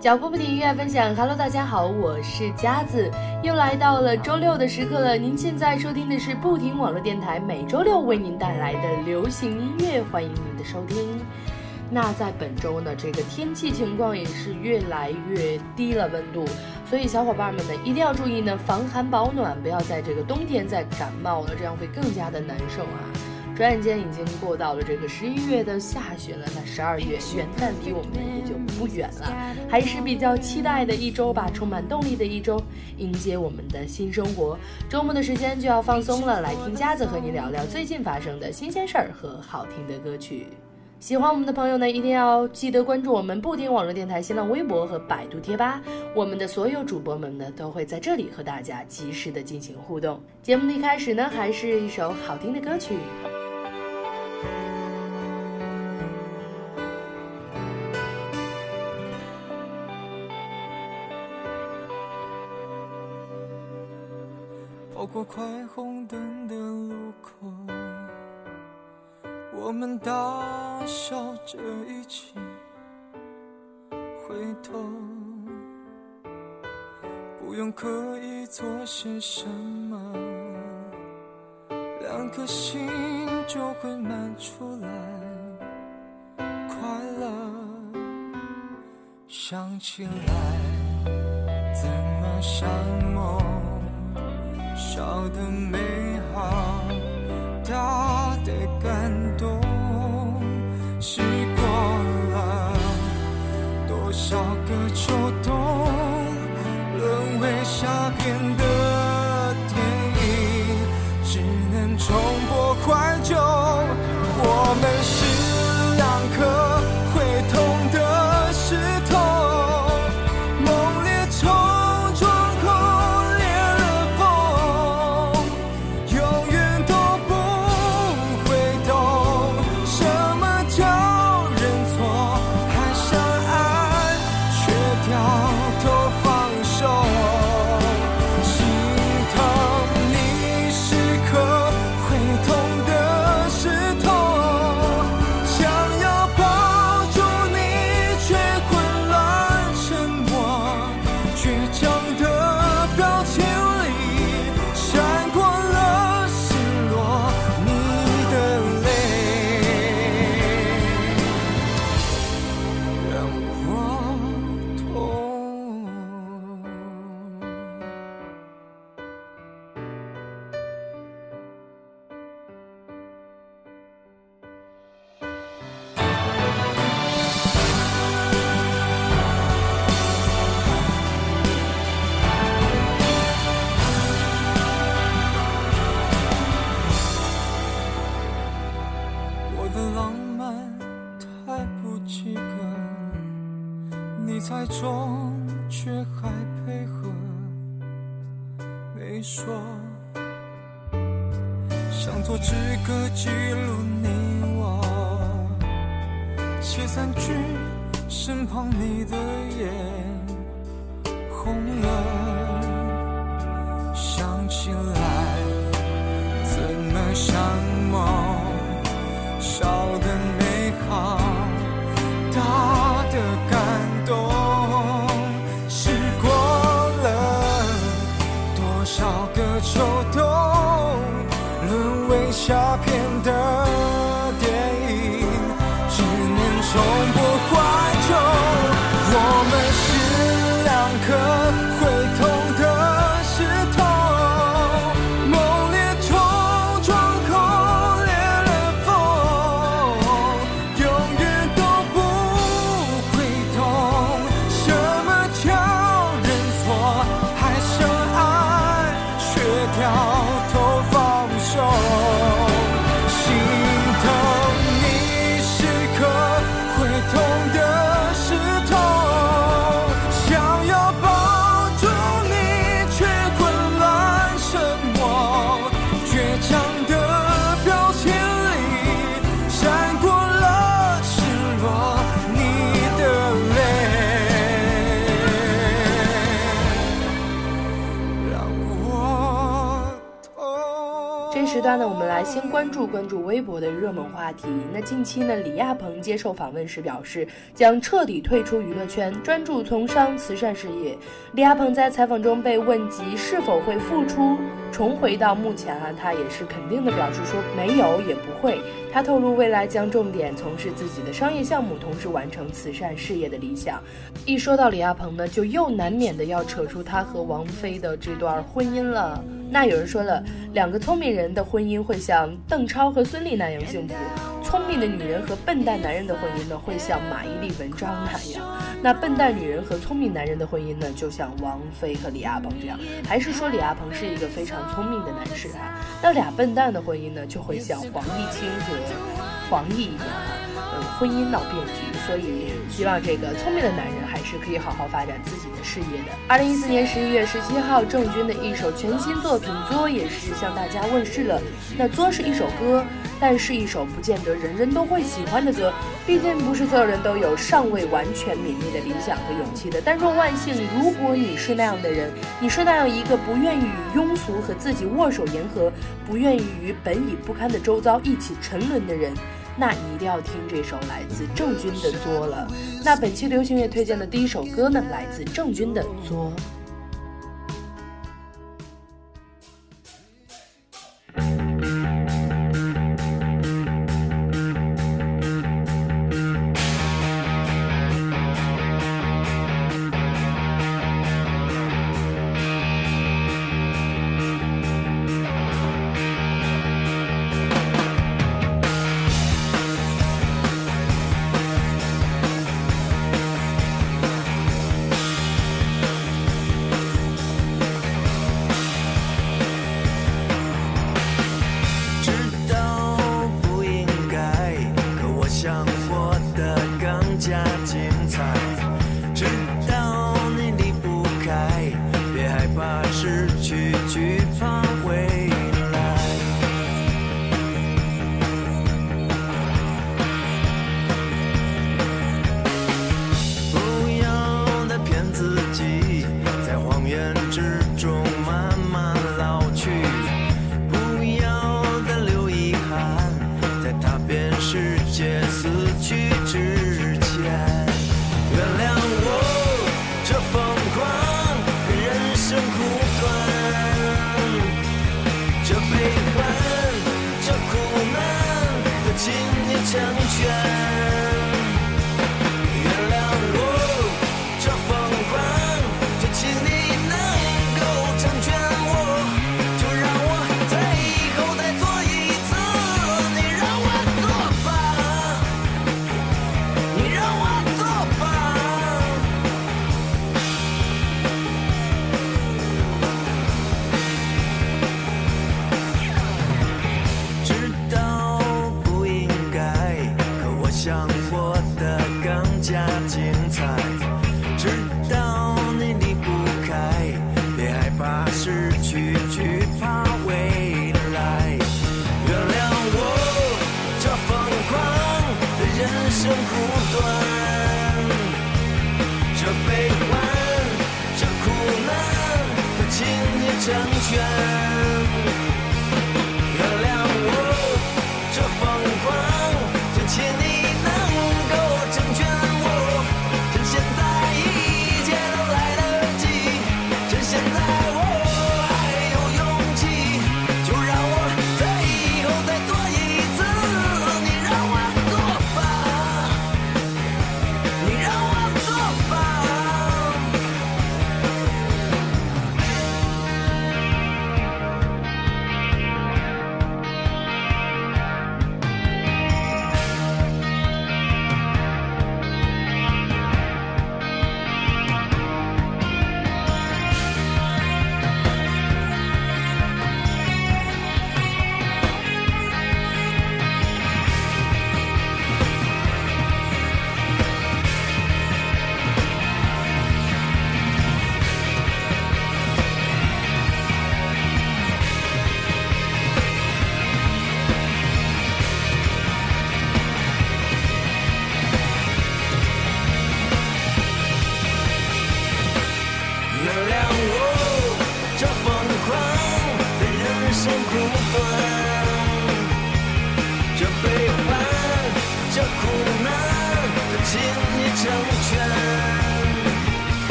脚步不停，音乐分享。Hello，大家好，我是佳子，又来到了周六的时刻了。您现在收听的是不停网络电台，每周六为您带来的流行音乐，欢迎您的收听。那在本周呢，这个天气情况也是越来越低了温度，所以小伙伴们呢一定要注意呢，防寒保暖，不要在这个冬天再感冒了，这样会更加的难受啊。转眼间已经过到了这个十一月的下旬了，那十二月元旦离我们也就不远了，还是比较期待的一周吧，充满动力的一周，迎接我们的新生活。周末的时间就要放松了，来听夹子和你聊聊最近发生的新鲜事儿和好听的歌曲。喜欢我们的朋友呢，一定要记得关注我们不听网络电台新浪微博和百度贴吧，我们的所有主播们呢都会在这里和大家及时的进行互动。节目的一开始呢，还是一首好听的歌曲。过快红灯的路口，我们大笑着一起回头，不用刻意做些什么，两颗心就会满出来快乐。想起来，怎么像梦？小的美好，大的感动，试过了多少个秋冬，那，我们来先关注关注微博的热门话题。那近期呢，李亚鹏接受访问时表示，将彻底退出娱乐圈，专注从商慈善事业。李亚鹏在采访中被问及是否会复出，重回到目前啊，他也是肯定的表示说没有也不会。他透露未来将重点从事自己的商业项目，同时完成慈善事业的理想。一说到李亚鹏呢，就又难免的要扯出他和王菲的这段婚姻了。那有人说了，两个聪明人的婚姻会像邓超和孙俪那样幸福，聪明的女人和笨蛋男人的婚姻呢，会像马伊琍、文章那样。那笨蛋女人和聪明男人的婚姻呢，就像王菲和李亚鹏这样。还是说李亚鹏是一个非常聪明的男士啊？那俩笨蛋的婚姻呢，就会像黄毅清和黄奕一样啊，嗯，婚姻闹变局。所以希望这个聪明的男人还是可以好好发展自己的事业的。二零一四年十一月十七号，郑钧的一首全新作品《作》也是向大家问世了。那《作》是一首歌，但是一首不见得人人都会喜欢的歌。毕竟不是所有人都有尚未完全泯灭的理想和勇气的。但若万幸，如果你是那样的人，你是那样一个不愿意与庸俗和自己握手言和，不愿意与本已不堪的周遭一起沉沦的人。那你一定要听这首来自郑钧的《作》了。那本期流行乐推荐的第一首歌呢，来自郑钧的《作》。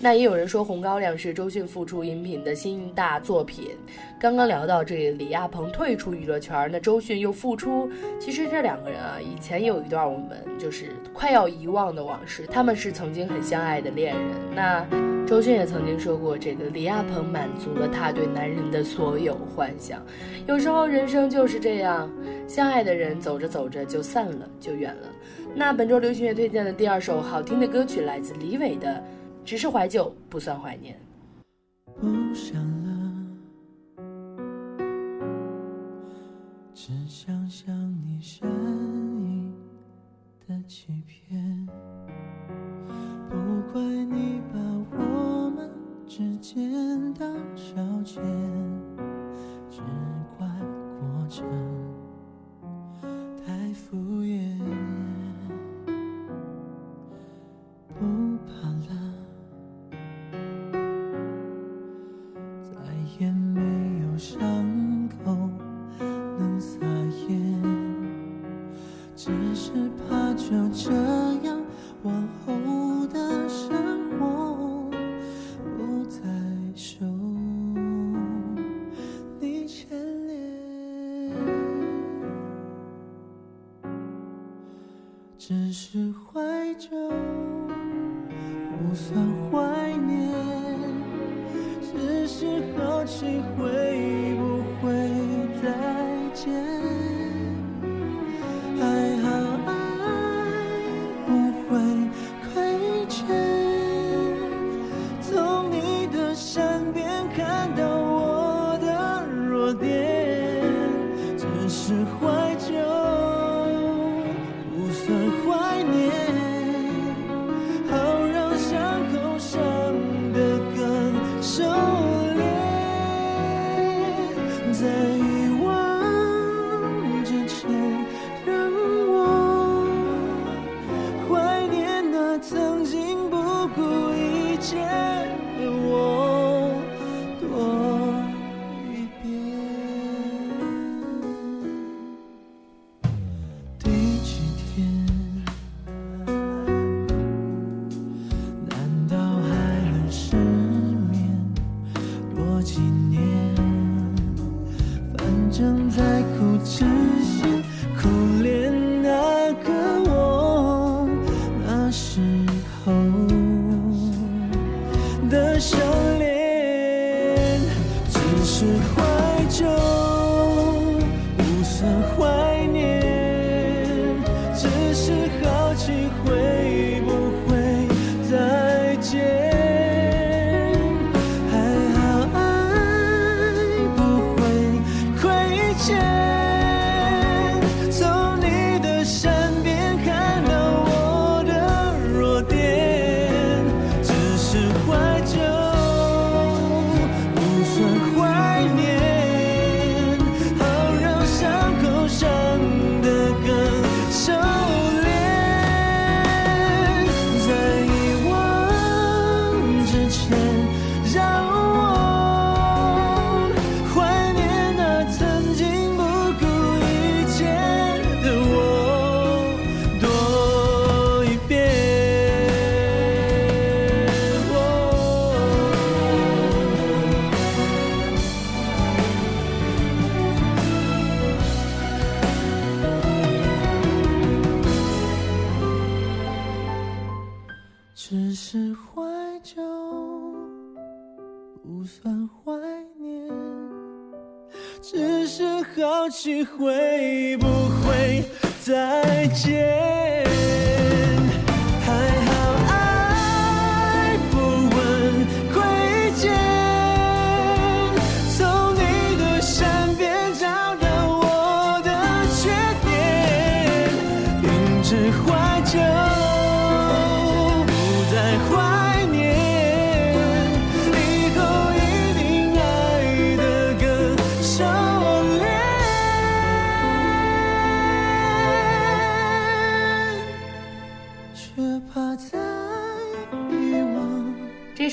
那也有人说，《红高粱》是周迅复出荧屏的新大作品。刚刚聊到这李亚鹏退出娱乐圈，那周迅又复出。其实这两个人啊，以前有一段我们就是快要遗忘的往事。他们是曾经很相爱的恋人。那周迅也曾经说过，这个李亚鹏满足了他对男人的所有幻想。有时候人生就是这样，相爱的人走着走着就散了，就远了。那本周流行乐推荐的第二首好听的歌曲来自李伟的。只是怀旧，不算怀念。不想了，只想想你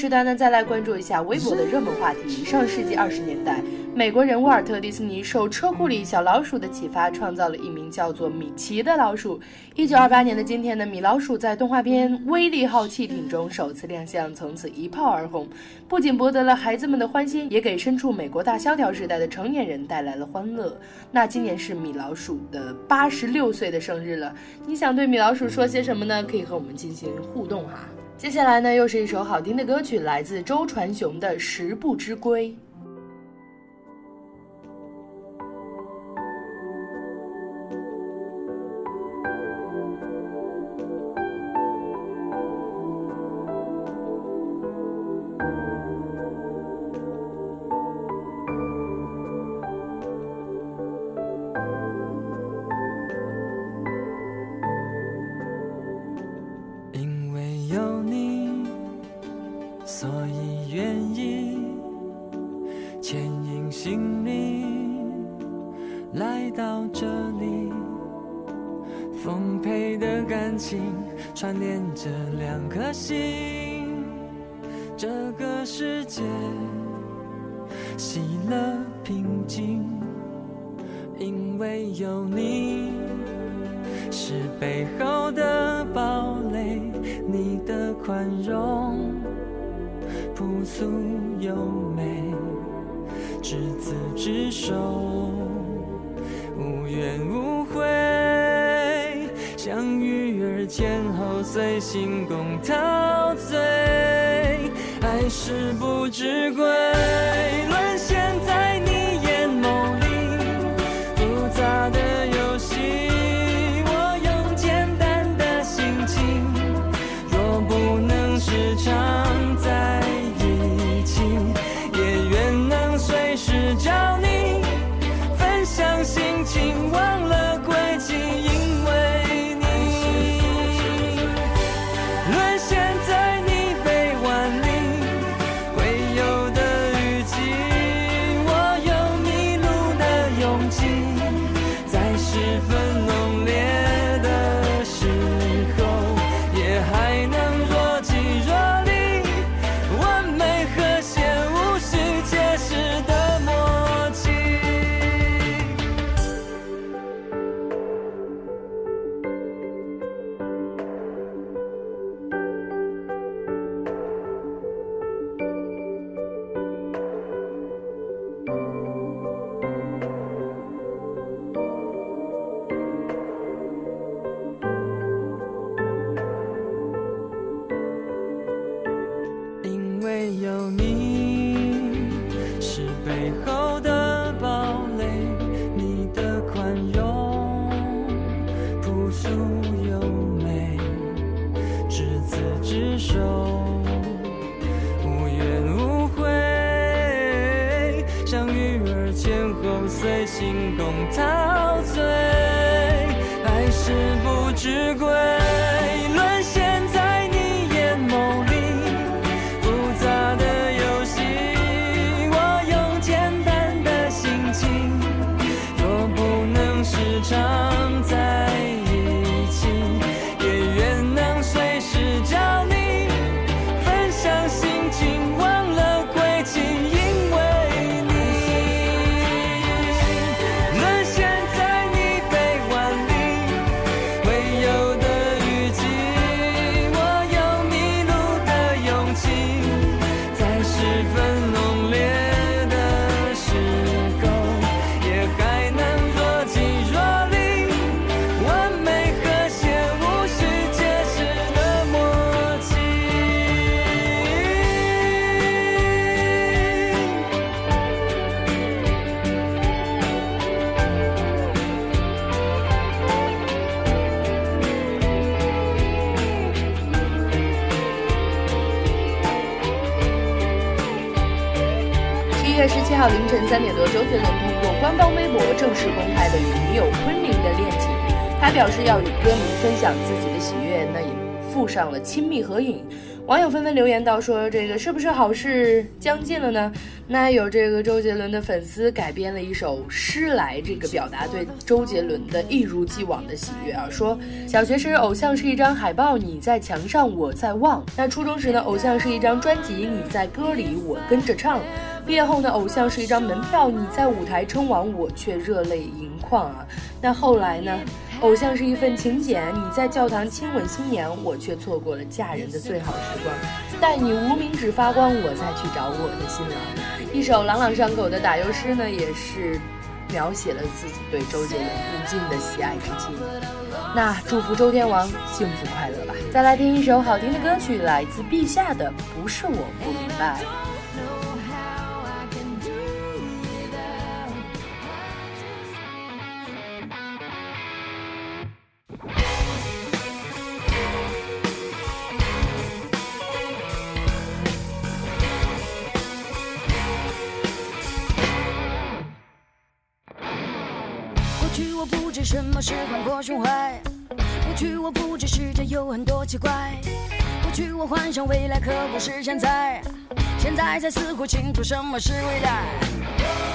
时段呢，再来关注一下微博的热门话题。上世纪二十年代，美国人沃尔特·迪士尼受车库里小老鼠的启发，创造了一名叫做米奇的老鼠。一九二八年的今天呢，米老鼠在动画片《威力号汽艇》中首次亮相，从此一炮而红，不仅博得了孩子们的欢心，也给身处美国大萧条时代的成年人带来了欢乐。那今年是米老鼠的八十六岁的生日了，你想对米老鼠说些什么呢？可以和我们进行互动哈。接下来呢，又是一首好听的歌曲，来自周传雄的《十步之归》。宽容朴素优美，执子之手，无怨无悔，像鱼儿前后。随心共陶醉，爱是不知归。先后随心动陶醉，爱是不知归。凌晨三点多，周杰伦通过官方微博正式公开了与女友昆凌的恋情。他表示要与歌迷分享自己的喜悦，那也附上了亲密合影。网友纷纷留言道：“说这个是不是好事将近了呢？”那有这个周杰伦的粉丝改编了一首诗来，这个表达对周杰伦的一如既往的喜悦啊。说小学时偶像是一张海报，你在墙上，我在望；那初中时呢，偶像是一张专辑，你在歌里，我跟着唱；毕业后呢，偶像是一张门票，你在舞台称王，我却热泪盈眶啊。那后来呢？偶像是一份请柬，你在教堂亲吻新娘，我却错过了嫁人的最好时光。待你无名指发光，我再去找我的新郎。一首朗朗上口的打油诗呢，也是描写了自己对周杰伦无尽的喜爱之情。那祝福周天王幸福快乐吧。再来听一首好听的歌曲，来自陛下的《不是我不明白》。胸怀？过去我不知世界有很多奇怪，过去我幻想未来，可不是现在，现在才似乎清楚什么是未来。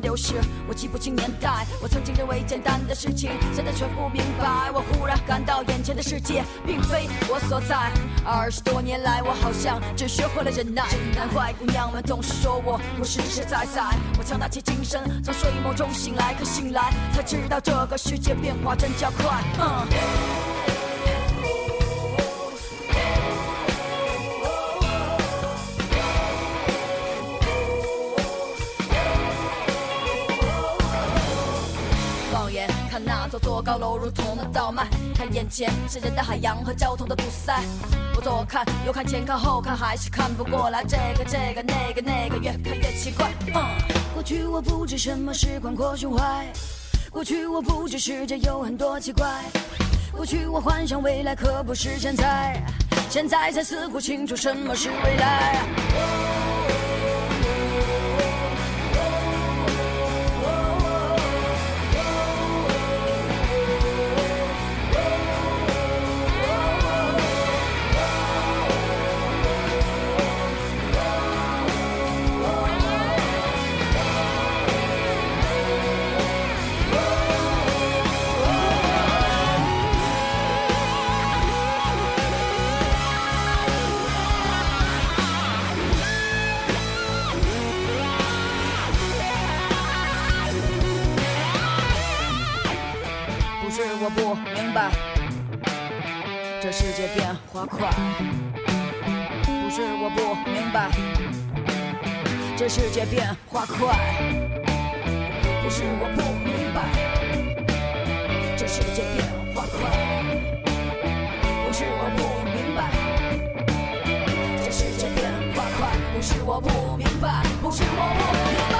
流逝，我记不清年代。我曾经认为简单的事情，现在全不明白。我忽然感到眼前的世界并非我所在。二十多年来，我好像只学会了忍耐。难怪姑娘们总是说我不实实在在。我强打起精神，从睡梦中醒来，可醒来才知道这个世界变化真叫快，嗯。座座高楼如同的倒卖，看眼前是人的海洋和交通的堵塞。我左看右看前看后看，还是看不过来。这个这个那个那个，越看越奇怪。过去我不知什么是宽阔胸怀，过去我不知世界有很多奇怪，过去我幻想未来，可不是现在，现在才似乎清楚什么是未来。不明白，这世界变化快，不是我不明白，这世界变化快，不是我不明白，这世界变化快，不是我不明白，这世界变化快，不是我不明白，不是我不明白。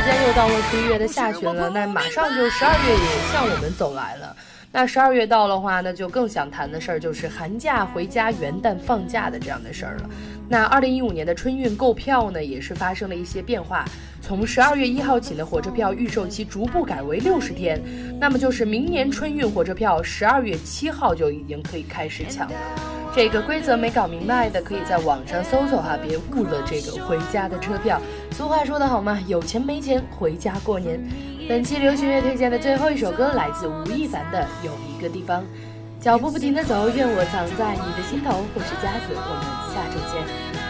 时间又到了十一月的下旬了，那马上就十二月也向我们走来了。那十二月到的话，那就更想谈的事儿就是寒假回家、元旦放假的这样的事儿了。那二零一五年的春运购票呢，也是发生了一些变化。从十二月一号起呢，火车票预售期逐步改为六十天，那么就是明年春运火车票十二月七号就已经可以开始抢了。这个规则没搞明白的，可以在网上搜搜哈，别误了这个回家的车票。俗话说得好嘛，有钱没钱回家过年。本期流行乐推荐的最后一首歌来自吴亦凡的《有一个地方》，脚步不停的走，愿我藏在你的心头。我是佳子，我们下周见。